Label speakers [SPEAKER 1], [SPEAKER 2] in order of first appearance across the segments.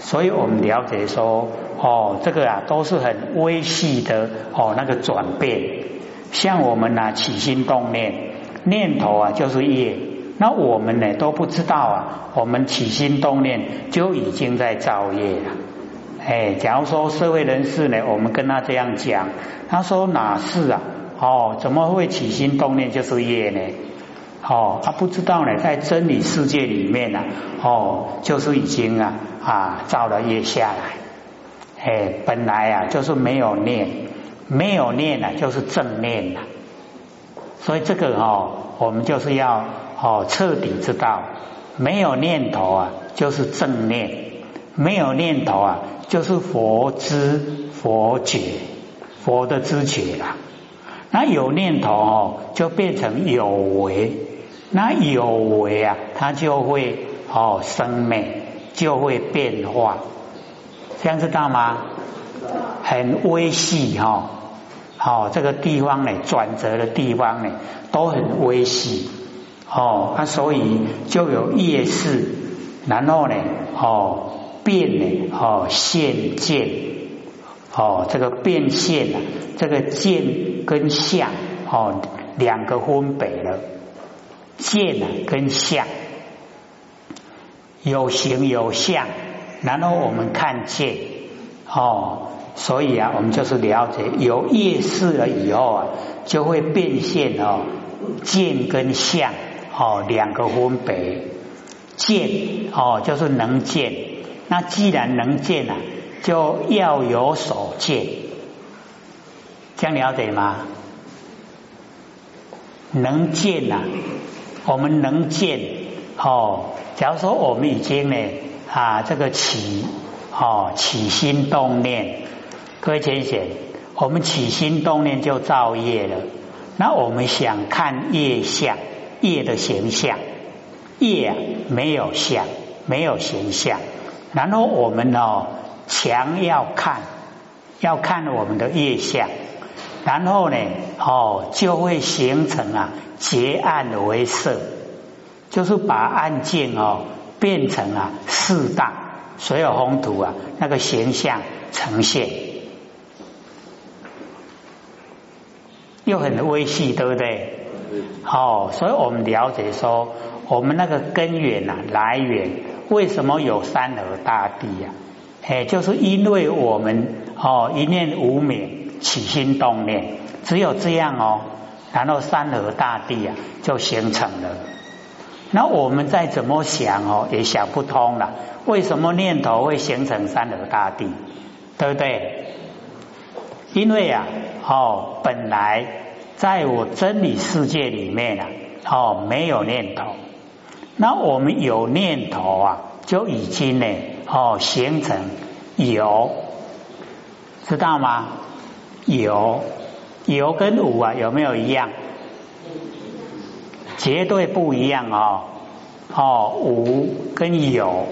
[SPEAKER 1] 所以我们了解说，哦，这个啊都是很微细的哦那个转变。像我们呢起心动念，念头啊就是业，那我们呢都不知道啊，我们起心动念就已经在造业了。哎，假如说社会人士呢，我们跟他这样讲，他说哪是啊？哦，怎么会起心动念就是业呢？哦，他不知道呢，在真理世界里面呢，哦，就是已经啊啊造了业下来。哎，本来啊就是没有念，没有念啊就是正念了。所以这个哦，我们就是要哦彻底知道，没有念头啊就是正念，没有念头啊就是佛知佛觉，佛的知觉啦。那有念头哦，就变成有为，那有为啊，它就会哦生美，就会变化，这样知道吗？很微细哈，哦，这个地方呢，转折的地方呢，都很微细哦，那所以就有夜市，然后呢，哦变呢，哦现见。哦，这个变现啊，这个见跟相哦两个分北了，见啊跟相有形有相，然后我们看见哦，所以啊，我们就是了解有意识了以后啊，就会变现哦，见跟相哦两个分别，见哦就是能见，那既然能见啊。就要有所见，这样了解吗？能见呐，我们能见哦。假如说我们已经呢啊，这个起哦起心动念，各位浅显，我们起心动念就造业了。那我们想看业相，业的形象，业没有相，没有形象，然后我们哦。强要看，要看我们的业相，然后呢，哦，就会形成啊，结案为色，就是把案件哦变成啊四大所有宏图啊那个形象呈现，又很微细，对不对？哦，所以我们了解说，我们那个根源呐，来源为什么有山河大地呀？哎，就是因为我们哦一念无明起心动念，只有这样哦，然后山河大地啊就形成了。那我们再怎么想哦，也想不通了，为什么念头会形成山河大地？对不对？因为啊，哦，本来在我真理世界里面啊，哦没有念头，那我们有念头啊，就已经呢。哦，形成有，知道吗？有，有跟无啊，有没有一样？绝对不一样哦。哦，无跟有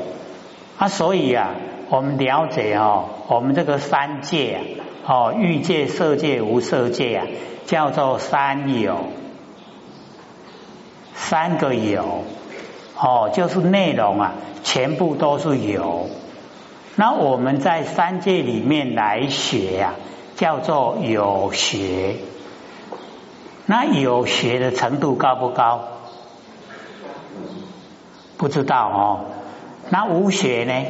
[SPEAKER 1] 啊，所以啊，我们了解哦，我们这个三界啊，哦，欲界、色界、无色界啊，叫做三有，三个有。哦，就是内容啊，全部都是有。那我们在三界里面来学呀，叫做有学。那有学的程度高不高？不知道哦。那无学呢？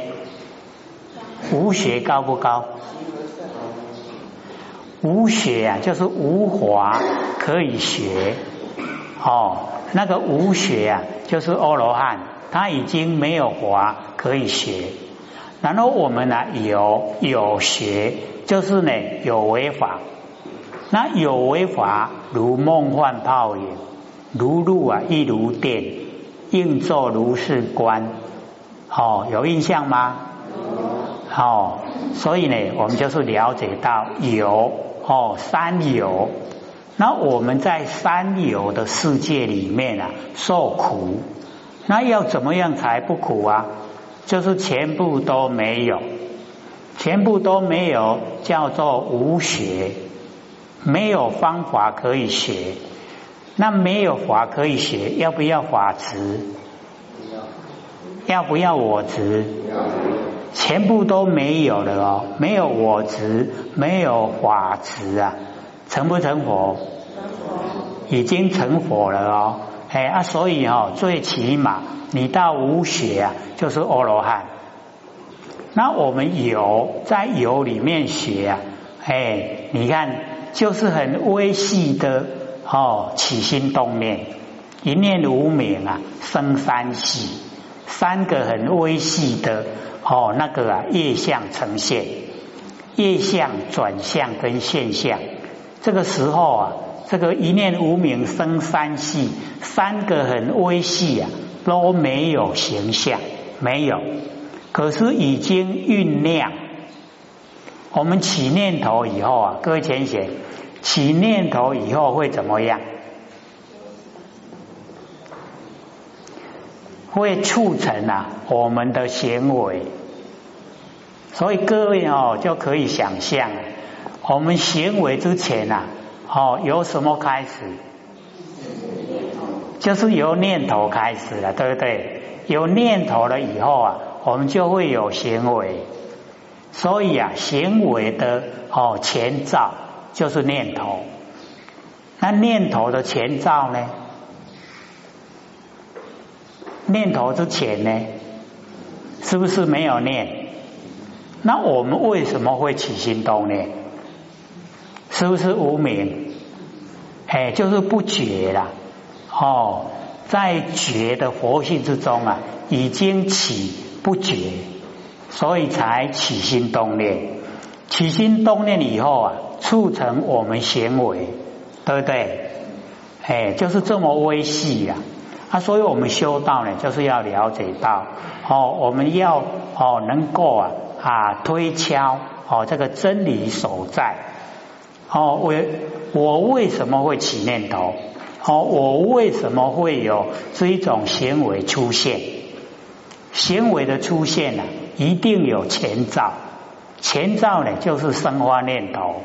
[SPEAKER 1] 无学高不高？无学啊，就是无华可以学。哦，那个无学啊。就是阿罗汉，他已经没有华可以学。然后我们呢有有学，就是呢有为法。那有为法如梦幻泡影，如露啊亦如电，应作如是观。哦，有印象吗？哦，所以呢，我们就是了解到有哦三有。那我们在三有的世界里面啊，受苦，那要怎么样才不苦啊？就是全部都没有，全部都没有，叫做无学，没有方法可以学。那没有法可以学，要不要法执？要不要我执？全部都没有了哦，没有我执，没有法执啊，成不成佛？已经成佛了哦，哎啊，所以哦，最起码你到无学啊，就是阿罗汉。那我们有在有里面学啊，哎，你看就是很微细的哦，起心动念，一念无明啊，生三喜，三个很微细的哦，那个啊业相呈现，业相转向跟现象，这个时候啊。这个一念无明生三系，三个很微细啊，都没有形象，没有。可是已经酝酿。我们起念头以后啊，各位浅显，起念头以后会怎么样？会促成啊我们的行为。所以各位哦，就可以想象，我们行为之前啊。哦，由什么开始？就是由念头开始了，对不对？有念头了以后啊，我们就会有行为。所以啊，行为的哦前兆就是念头。那念头的前兆呢？念头之前呢？是不是没有念？那我们为什么会起心动念？是不是无名？哎，就是不觉啦。哦，在觉的佛性之中啊，已经起不觉，所以才起心动念。起心动念以后啊，促成我们行为，对不对？哎，就是这么微细呀。啊，所以我们修道呢，就是要了解到哦，我们要哦，能够啊啊推敲哦这个真理所在。哦，我我为什么会起念头？哦，我为什么会有这一种行为出现？行为的出现呢，一定有前兆。前兆呢，就是生花念头。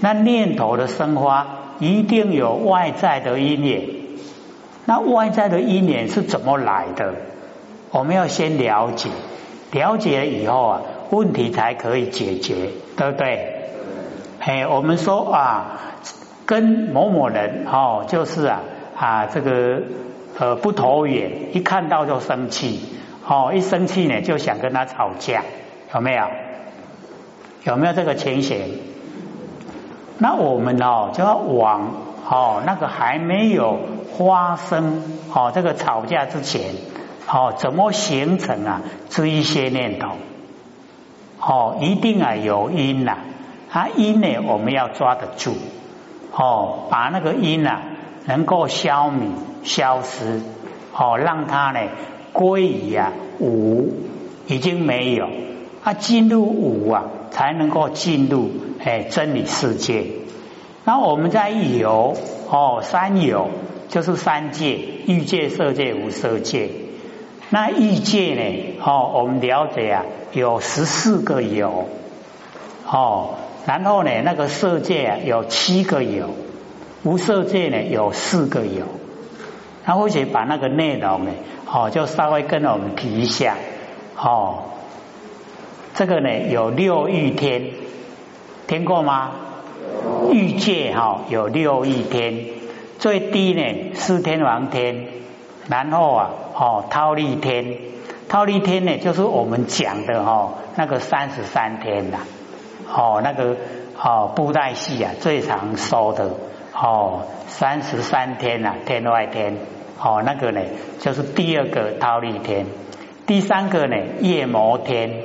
[SPEAKER 1] 那念头的生花，一定有外在的因缘。那外在的因缘是怎么来的？我们要先了解，了解了以后啊，问题才可以解决，对不对？哎，我们说啊，跟某某人哦，就是啊啊，这个呃不投缘，一看到就生气，哦，一生气呢就想跟他吵架，有没有？有没有这个情形？那我们哦就要往哦那个还没有发生哦这个吵架之前，哦怎么形成啊这一些念头？哦，一定啊有因呐。它因呢，我们要抓得住哦，把那个因啊能够消弭、消失哦，让它呢归于啊无，已经没有。它进入无啊，才能够进入哎真理世界。那我们在有哦，三有就是三界：欲界、色界、无色界。那欲界呢？哦，我们了解啊，有十四个有哦。然后呢，那个色界有七个有，无色界呢有四个有。那或许把那个内容呢，哦，就稍微跟我们提一下。哦，这个呢有六欲天，听过吗？欲界哈有六欲天，最低呢四天王天，然后啊哦忉利天，忉利天呢就是我们讲的哈那个三十三天呐。哦，那个哦，布袋戏啊，最常说的哦，三十三天啊，天外天哦，那个呢，就是第二个忉利天，第三个呢，夜摩天，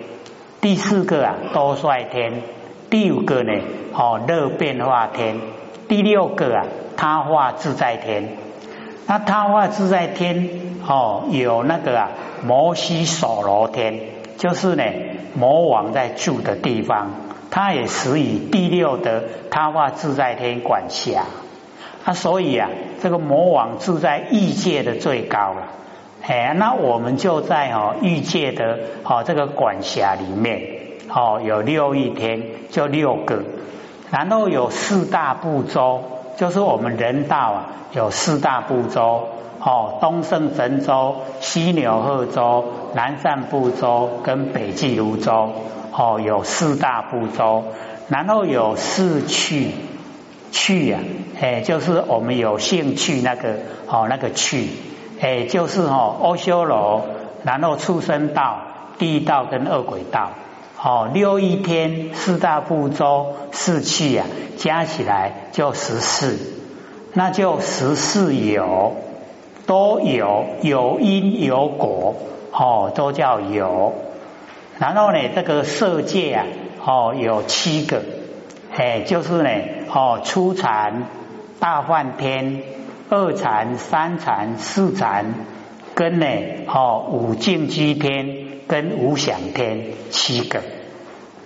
[SPEAKER 1] 第四个啊，多帅天，第五个呢，哦，热变化天，第六个啊，他化自在天。那他化自在天哦，有那个啊，摩西所罗天，就是呢，魔王在住的地方。他也属于第六的他化自在天管辖，啊，所以啊，这个魔王住在欲界的最高了，哎，那我们就在哦欲界的哦这个管辖里面，哦有六亿天，就六个，然后有四大部洲，就是我们人道啊，有四大部洲哦，东胜神州、西牛贺州、南赡部洲跟北俱泸州。哦，有四大部洲，然后有四趣趣呀，哎，就是我们有兴趣那个哦，那个趣，哎，就是哦，阿修罗，然后畜生道、地道跟恶鬼道。哦，六一天四大部洲四气啊，加起来就十四，那就十四有，都有有因有果，哦，都叫有。然后呢，这个色界啊，哦，有七个，哎，就是呢，哦，初禅、大梵天、二禅、三禅、四禅，跟呢，哦，五净居天。跟无想天七个，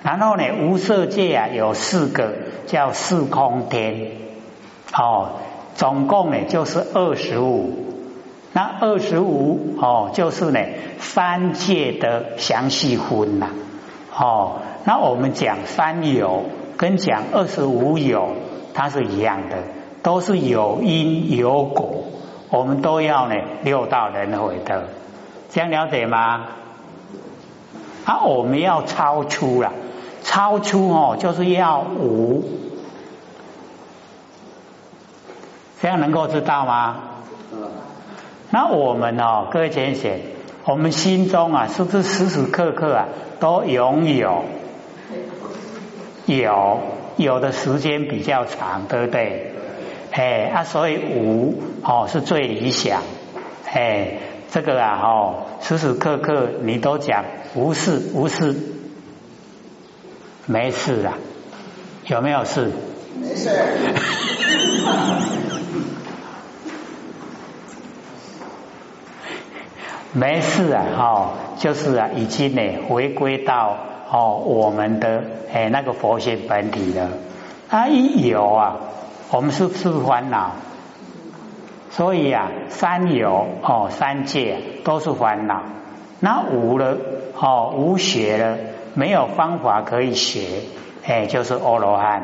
[SPEAKER 1] 然后呢，无色界啊有四个，叫四空天，哦，总共呢就是二十五。那二十五哦，就是呢三界的详细分呐，哦，那我们讲三有跟讲二十五有，它是一样的，都是有因有果，我们都要呢六道轮回的，这样了解吗？啊，我们要超出了，超出哦，就是要无，这样能够知道吗？那我们哦，各位浅显，我们心中啊，是不是时时刻刻啊，都拥有有有的时间比较长，对不对？哎啊，所以无哦是最理想，哎。这个啊，哦，时时刻刻你都讲无事无事，没事啊，有没有事？
[SPEAKER 2] 没事。
[SPEAKER 1] 没事啊，哦，就是啊，已经呢回归到哦我们的哎那个佛性本体了。啊，一有啊，我们是不是烦恼？所以啊，三有哦，三界都是烦恼。那无了哦，无学了，没有方法可以学，哎，就是阿罗汉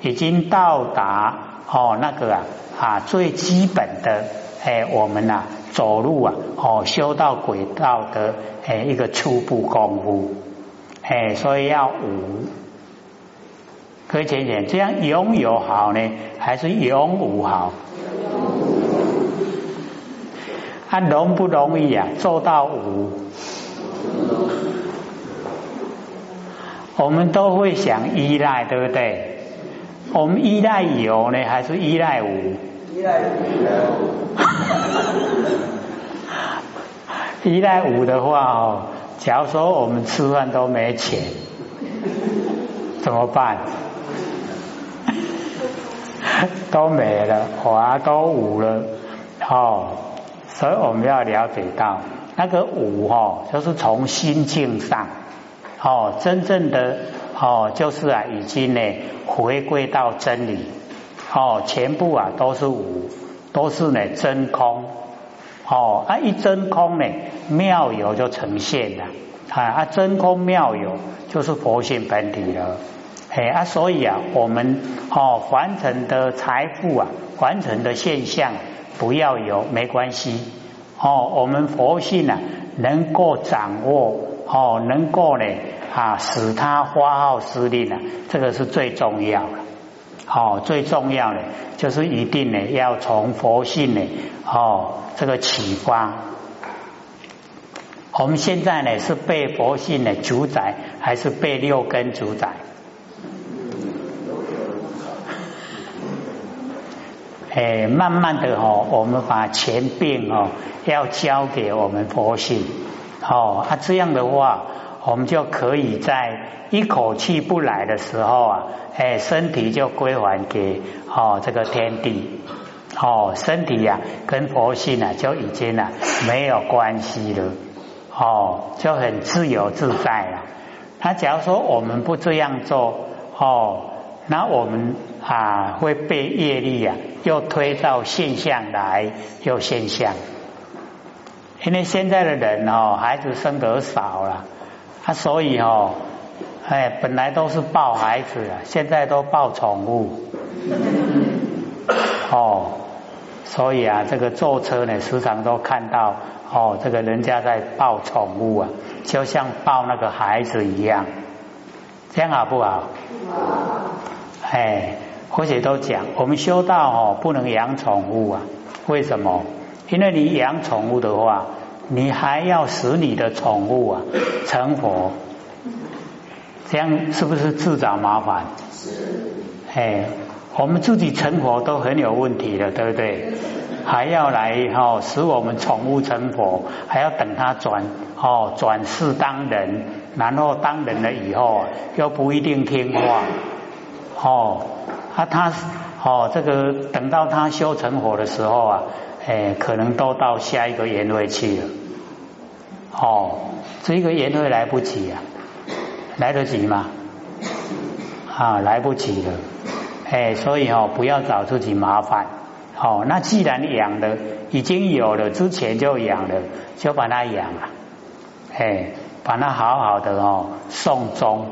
[SPEAKER 1] 已经到达哦那个啊啊最基本的哎，我们呐走路啊哦修到轨道的哎一个初步功夫，哎，所以要无。可以浅浅，这样拥有好呢，还是拥无好？它容不容易啊？做到无，我们都会想依赖，对不对？我们依赖有呢，还是依赖无？
[SPEAKER 2] 依赖无。
[SPEAKER 1] 依赖无的话哦，假如说我们吃饭都没钱，怎么办？都没了，花都无了，哦。所以我们要了解到，那个五哦，就是从心境上哦，真正的哦，就是啊，已经呢回归到真理哦，全部啊都是无，都是呢真空哦，啊一真空呢妙有就呈现了啊，真空妙有就是佛性本体了，哎啊，所以啊，我们哦凡尘的财富啊，凡尘的现象。不要有没关系哦，我们佛性啊，能够掌握哦，能够呢啊，使它发号施令啊，这个是最重要的。哦，最重要的就是一定呢要从佛性呢哦这个启发。我们现在呢是被佛性呢主宰，还是被六根主宰？哎，慢慢的哦，我们把钱病哦要交给我们佛性哦，啊这样的话，我们就可以在一口气不来的时候啊，哎身体就归还给哦这个天地哦，身体呀跟佛性啊就已经啊没有关系了哦，就很自由自在了。他假如说我们不这样做哦。那我们啊会被业力啊又推到现象来，又现象。因为现在的人哦，孩子生得少了，他所以哦，哎，本来都是抱孩子，现在都抱宠物。哦，所以啊，这个坐车呢，时常都看到哦，这个人家在抱宠物啊，就像抱那个孩子一样，这样好不好？哎，或者都讲，我们修道哦，不能养宠物啊，为什么？因为你养宠物的话，你还要使你的宠物啊成佛，这样是不是自找麻烦？是。哎，我们自己成佛都很有问题了，对不对？还要来哈使我们宠物成佛，还要等它转哦转世当人，然后当人了以后又不一定听话哦，啊他哦这个等到他修成佛的时候啊。哎，可能都到下一个年会去了，哦，这个年会来不及啊，来得及吗？啊，来不及了，哎，所以哦，不要找自己麻烦，哦，那既然养的已经有了，之前就养了，就把它养了，哎，把它好好的哦送终，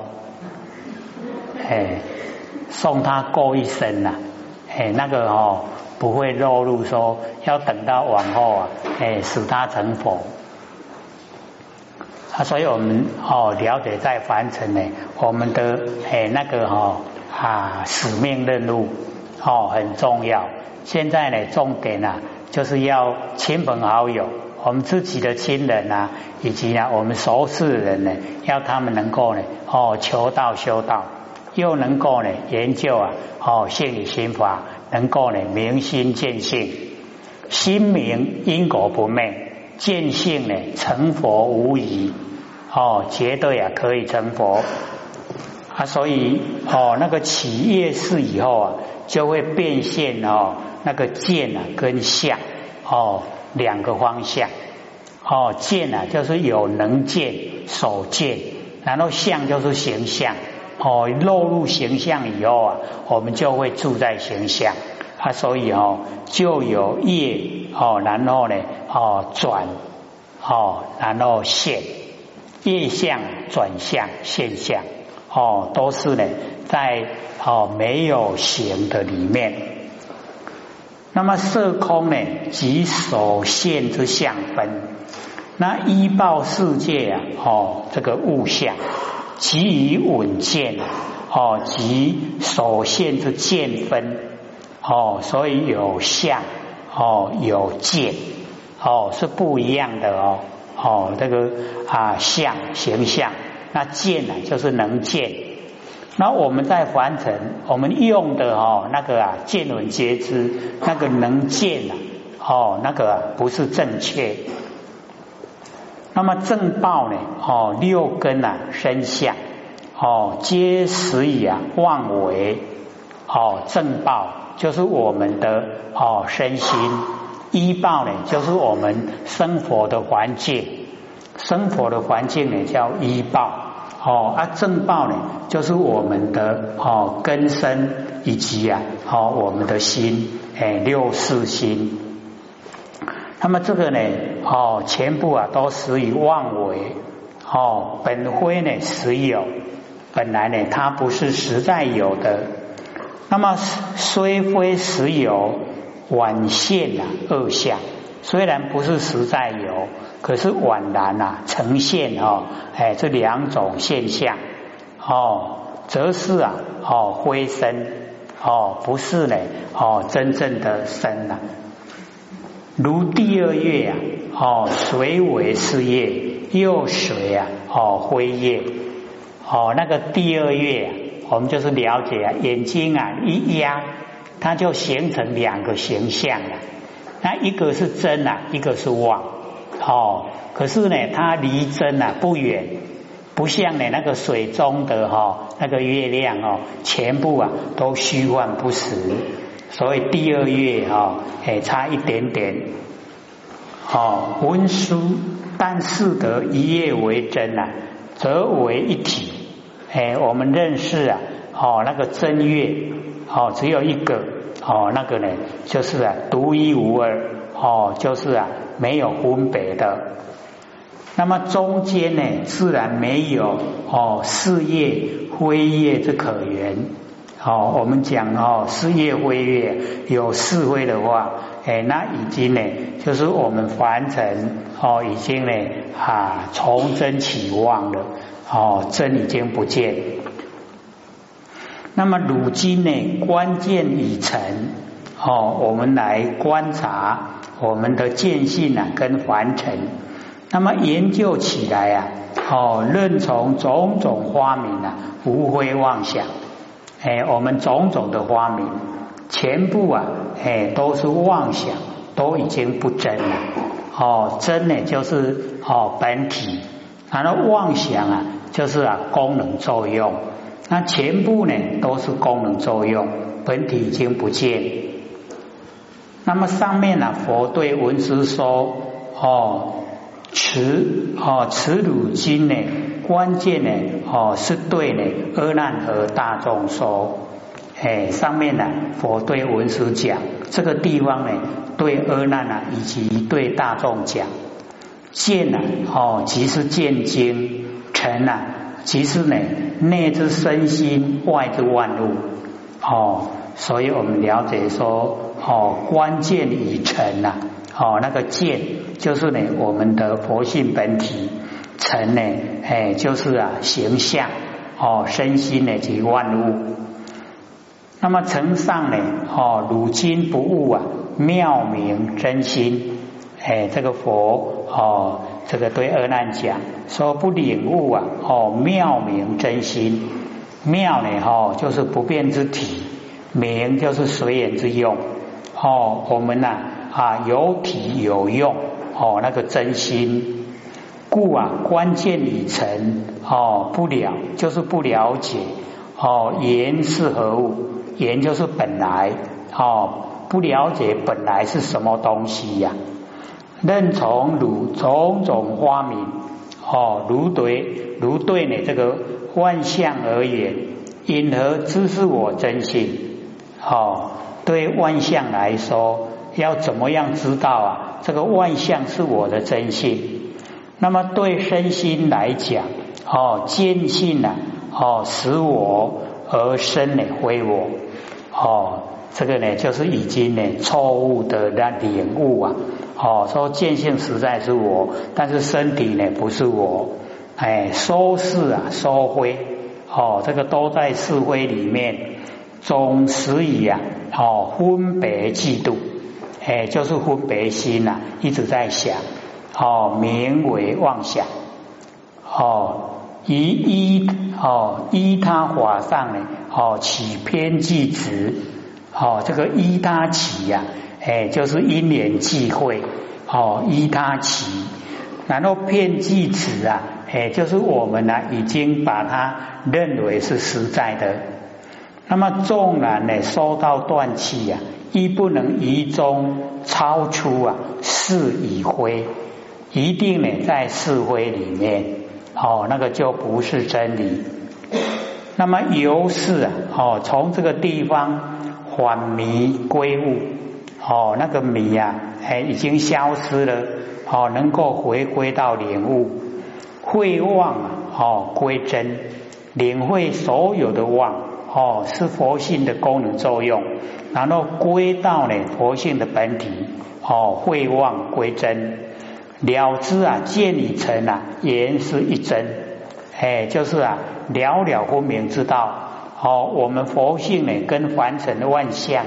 [SPEAKER 1] 哎，送他过一生呐，哎，那个哦。不会落入说要等到往后啊，哎，使他成佛啊，所以我们哦了解在凡尘呢，我们的哎那个哈啊使命任务哦很重要。现在呢，重点啊就是要亲朋好友，我们自己的亲人啊，以及呢我们熟识的人呢，要他们能够呢哦求道修道，又能够呢研究啊哦心理心法。能够呢明心见性，心明因果不昧，见性呢成佛无疑哦，绝对啊可以成佛啊！所以哦，那个起业事以后啊，就会变现哦，那个见啊跟相哦两个方向哦，见啊就是有能见、所见，然后相就是形象。哦，落入形象以后啊，我们就会住在形象啊，所以哦，就有业哦，然后呢哦转哦，然后现业相转向现象哦，都是呢在哦没有形的里面。那么色空呢，即所现之相分。那依报世界啊，哦这个物象。即以稳健哦，即所现之见分哦，所以有相哦，有见哦，是不一样的哦哦，这个啊相形象，那见呢就是能见。那我们在凡尘，我们用的哦那个啊见闻皆知，那个能见啊哦那个不是正确。那么正报呢？哦，六根啊，生相。哦，皆始以啊妄为。哦，正报就是我们的哦身心，依报呢就是我们生活的环境，生活的环境呢叫依报。哦，啊正报呢就是我们的哦根身以及啊哦我们的心。哎六四心。那么这个呢，哦，全部啊都始于妄为，哦，本非呢实有，本来呢它不是实在有的。那么虽非实有，宛现啊恶相，虽然不是实在有，可是宛然啊呈现哦，哎这两种现象，哦，则是啊哦非身，哦不是呢，哦真正的身呐。如第二月啊，哦，水为是月，又水啊，哦，灰月，哦，那个第二月，我们就是了解啊，眼睛啊一压，它就形成两个形象了。那一个是真啊，一个是妄，哦，可是呢，它离真啊不远，不像呢那个水中的哈那个月亮哦，全部啊都虚幻不实。所以第二月哈，哎，差一点点，哦，温书，但是得一叶为真啊，则为一体。哎，我们认识啊，哦，那个正月，哦，只有一个，哦，那个呢，就是啊，独一无二，哦，就是啊，没有分别的。那么中间呢，自然没有哦，事业、灰业之可言。哦，我们讲哦，事业飞跃有是非的话，哎，那已经呢，就是我们凡尘哦，已经呢啊，从真起妄了，哦，真已经不见。那么如今呢，关键已成，哦，我们来观察我们的见性啊，跟凡尘，那么研究起来啊，哦，任从种种花名啊，无非妄想。哎，我们种种的发明，全部啊，哎，都是妄想，都已经不真了。哦，真呢就是哦本体，然后妄想啊，就是啊功能作用。那全部呢都是功能作用，本体已经不见。那么上面呢，佛对文殊说：哦，持哦此汝经呢。关键呢，哦，是对呢，阿难和大众说，哎，上面呢，佛对文殊讲，这个地方呢，对阿难啊，以及对大众讲，见呢，哦，即是见经，成啊，即是呢，内之身心，外之万物，哦，所以我们了解说，哦，关键已成呐，哦，那个见就是呢，我们的佛性本体。成呢，哎，就是啊，形象哦，身心呢及万物。那么成上呢，哦，如今不悟啊，妙明真心。哎，这个佛哦，这个对阿难讲说不领悟啊，哦，妙明真心。妙呢，哦，就是不变之体；明就是随缘之用。哦，我们呐啊，啊有体有用，哦，那个真心。故啊，关键已成哦，不了就是不了解哦，言是何物？言就是本来哦，不了解本来是什么东西呀？任从如种种花名哦，如对如对呢这个万象而言，因何知是我真心？哦，对万象来说，要怎么样知道啊？这个万象是我的真性？那么对身心来讲，哦，坚信呢，哦，使我而生呢，非我，哦，这个呢，就是已经呢，错误的那领悟啊，哦，说见性实在是我，但是身体呢，不是我，哎，收是啊，收灰，哦，这个都在是灰里面，总是以啊，哦，分别嫉妒，哎，就是分别心呐，一直在想。哦，名为妄想。哦，以依哦依他法上呢，哦起偏计执。哦，这个依他起呀，哎，就是因缘际会。哦，依他起，然后偏计执啊，哎，就是我们呢已经把它认为是实在的。那么纵然呢收到断气呀，亦不能于中超出啊，是已灰。一定呢，在是非里面，哦，那个就不是真理。那么由是啊，哦，从这个地方缓迷归悟，哦，那个迷呀，哎，已经消失了，哦，能够回归到领悟，会忘啊，哦，归真，领会所有的忘，哦，是佛性的功能作用，然后归到呢佛性的本体，哦，会忘归真。了知啊，见已成啊，言是一真，哎，就是啊，了了分明知道，哦，我们佛性呢，跟凡尘的万象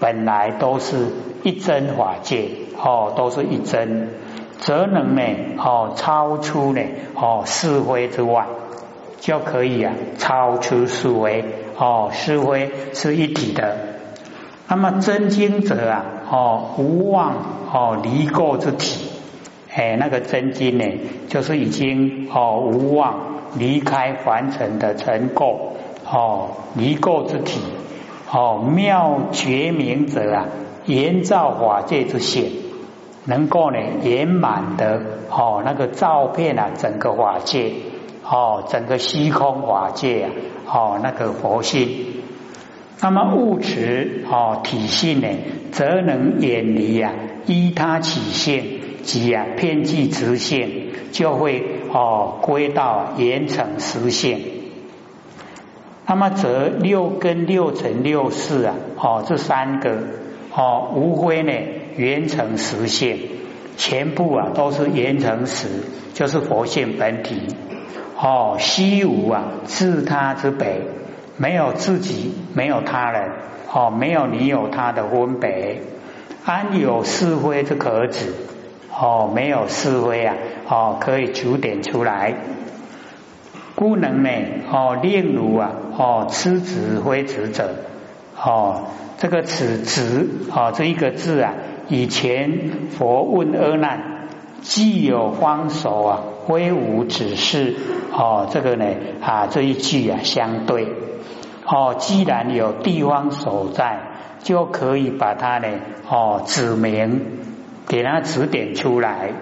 [SPEAKER 1] 本来都是一真法界，哦，都是一真，则能呢，哦，超出呢，哦，是非之外，就可以啊，超出是非，哦，是非是一体的。那么真经者啊，哦，无妄，哦，离垢之体。哎，那个真经呢，就是已经哦无妄离开凡尘的尘垢哦离垢之体哦妙觉明者啊，圆照法界之显，能够呢圆满的哦那个照片啊整个法界哦整个虚空法界啊哦那个佛性，那么物质哦体性呢，则能远离啊依他起性。及啊，偏计直线就会哦归到严惩实现。那么则六根六尘六识啊，哦，这三个哦，无非呢缘成实现，全部啊都是缘成实，就是佛性本体。哦，西无啊，自他之北，没有自己，没有他人，哦，没有你有他的分别，安有是非之可指？哦，没有是非啊，哦，可以求点出来。故能呢，哦，令如啊，哦，痴子非子者，哦，这个此子，哦，这一个字啊，以前佛问阿难，既有方手啊，挥舞指示，哦，这个呢，啊，这一句啊，相对，哦，既然有地方所在，就可以把它呢，哦，指明，给他指点出来。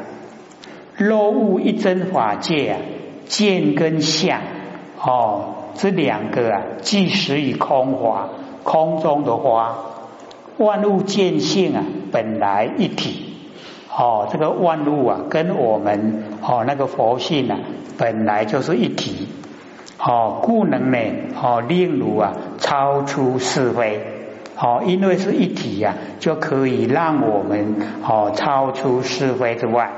[SPEAKER 1] 若悟一真法界啊。见跟相哦，这两个啊，即实以空花，空中的花，万物见性啊，本来一体哦，这个万物啊，跟我们哦那个佛性啊，本来就是一体哦，故能呢哦令如啊超出是非哦，因为是一体呀，就可以让我们哦超出是非之外。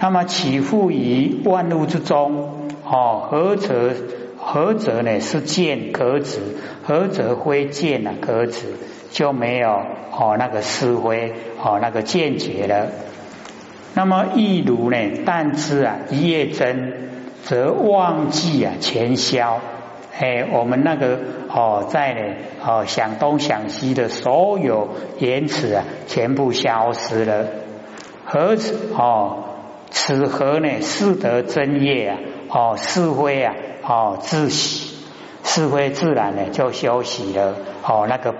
[SPEAKER 1] 那么起伏于万物之中，哦，何则何则呢？是见可止，何则非见啊？可止就没有哦那个思维哦那个见解了。那么一如呢？但知啊一夜真，则忘记啊全消。哎，我们那个哦在呢哦想东想西的所有言辞啊，全部消失了。何止哦？此何呢？是得真业啊！哦，是非啊！哦，自喜，是非自然呢就休息了。哦，那个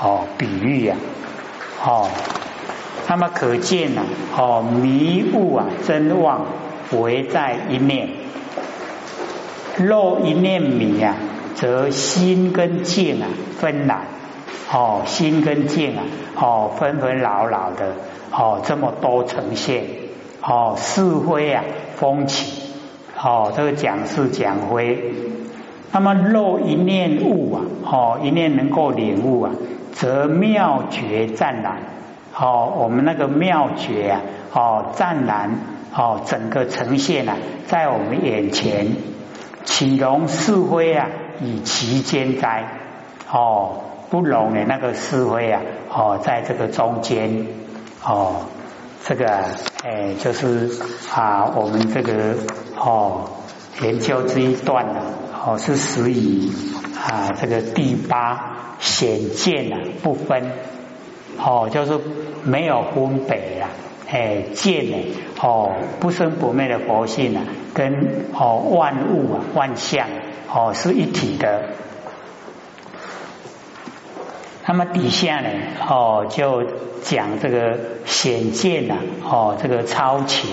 [SPEAKER 1] 哦比喻啊，哦，那么可见呢，哦迷雾啊，真妄唯在一念，若一念迷啊，则心跟见啊分了。哦，心跟见啊，哦纷纷扰扰的，哦这么多呈现。哦，是非啊，风起。哦，这个讲是讲非。那么若一念悟啊，哦，一念能够领悟啊，则妙觉湛然。哦，我们那个妙觉啊，哦，湛然，哦，整个呈现啊，在我们眼前，岂容是非啊，以其间哉？哦，不容的那个是非啊，哦，在这个中间，哦。这个哎，就是啊，我们这个哦研究这一段呢，哦是属于啊这个第八显见啊不分哦，就是没有分别啦，哎见呢哦不生不灭的佛性啊，跟哦万物啊万象哦是一体的。那么底下呢，哦，就讲这个显见呐，哦，这个超情，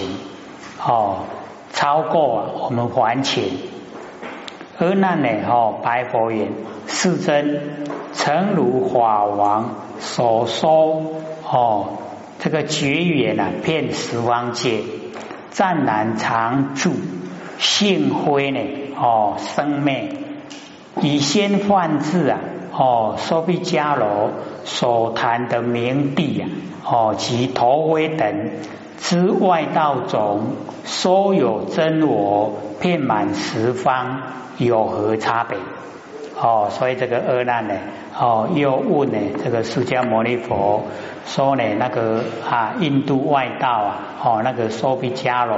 [SPEAKER 1] 哦，超过啊我们还情。而那呢，哦，白佛言：世尊，诚如法王所说，哦，这个绝缘啊，遍十方界，湛然常住，性灰呢，哦，生灭，以先幻智啊。哦，说毗迦罗所谈的明地啊，哦及陀威等之外道种，所有真我遍满十方，有何差别？哦，所以这个阿难呢，哦又问呢，这个释迦牟尼佛说呢，那个啊印度外道啊，哦那个说毗迦罗，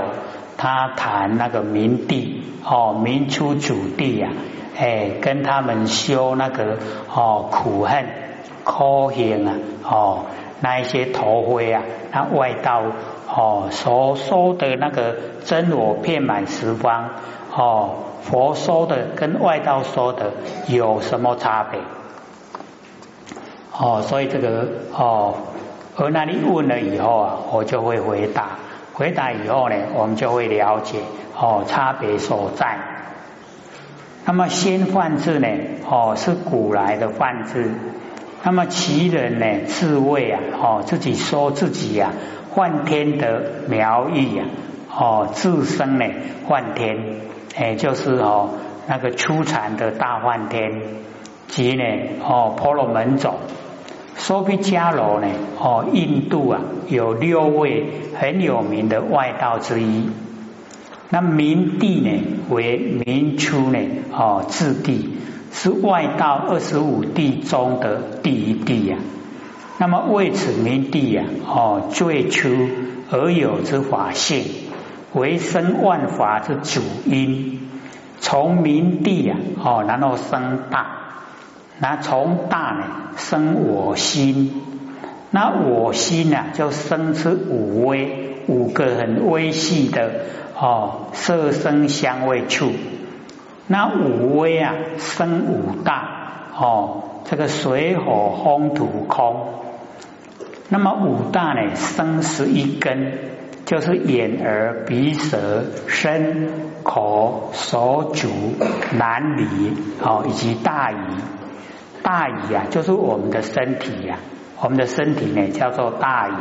[SPEAKER 1] 他谈那个明地，哦明出主地呀。哎，跟他们修那个哦苦恨、苦行啊，哦那一些头灰啊，那外道哦所说的那个真我遍满十方哦，佛说的跟外道说的有什么差别？哦，所以这个哦，而那里问了以后啊，我就会回答，回答以后呢，我们就会了解哦差别所在。那么先幻字呢？哦，是古来的幻字。那么其人呢？自谓啊，哦，自己说自己呀，幻天的苗裔呀，哦，自身呢幻天，哎，就是哦，那个初禅的大梵天及呢哦婆罗门种。梭毗迦罗呢？哦，印度啊，有六位很有名的外道之一。那明帝呢，为明初呢，哦，智帝是外道二十五帝中的第一帝呀。那么为此明帝呀，哦，最初而有之法性，为生万法之主因。从明地呀，哦，然后生大。那从大呢生我心，那我心呢就生出五微，五个很微细的哦色声香味触。那五微啊生五大哦，这个水火风土空。那么五大呢生十一根，就是眼耳鼻舌身口手足男女哦以及大姨。大姨啊，就是我们的身体呀，我们的身体呢叫做大姨。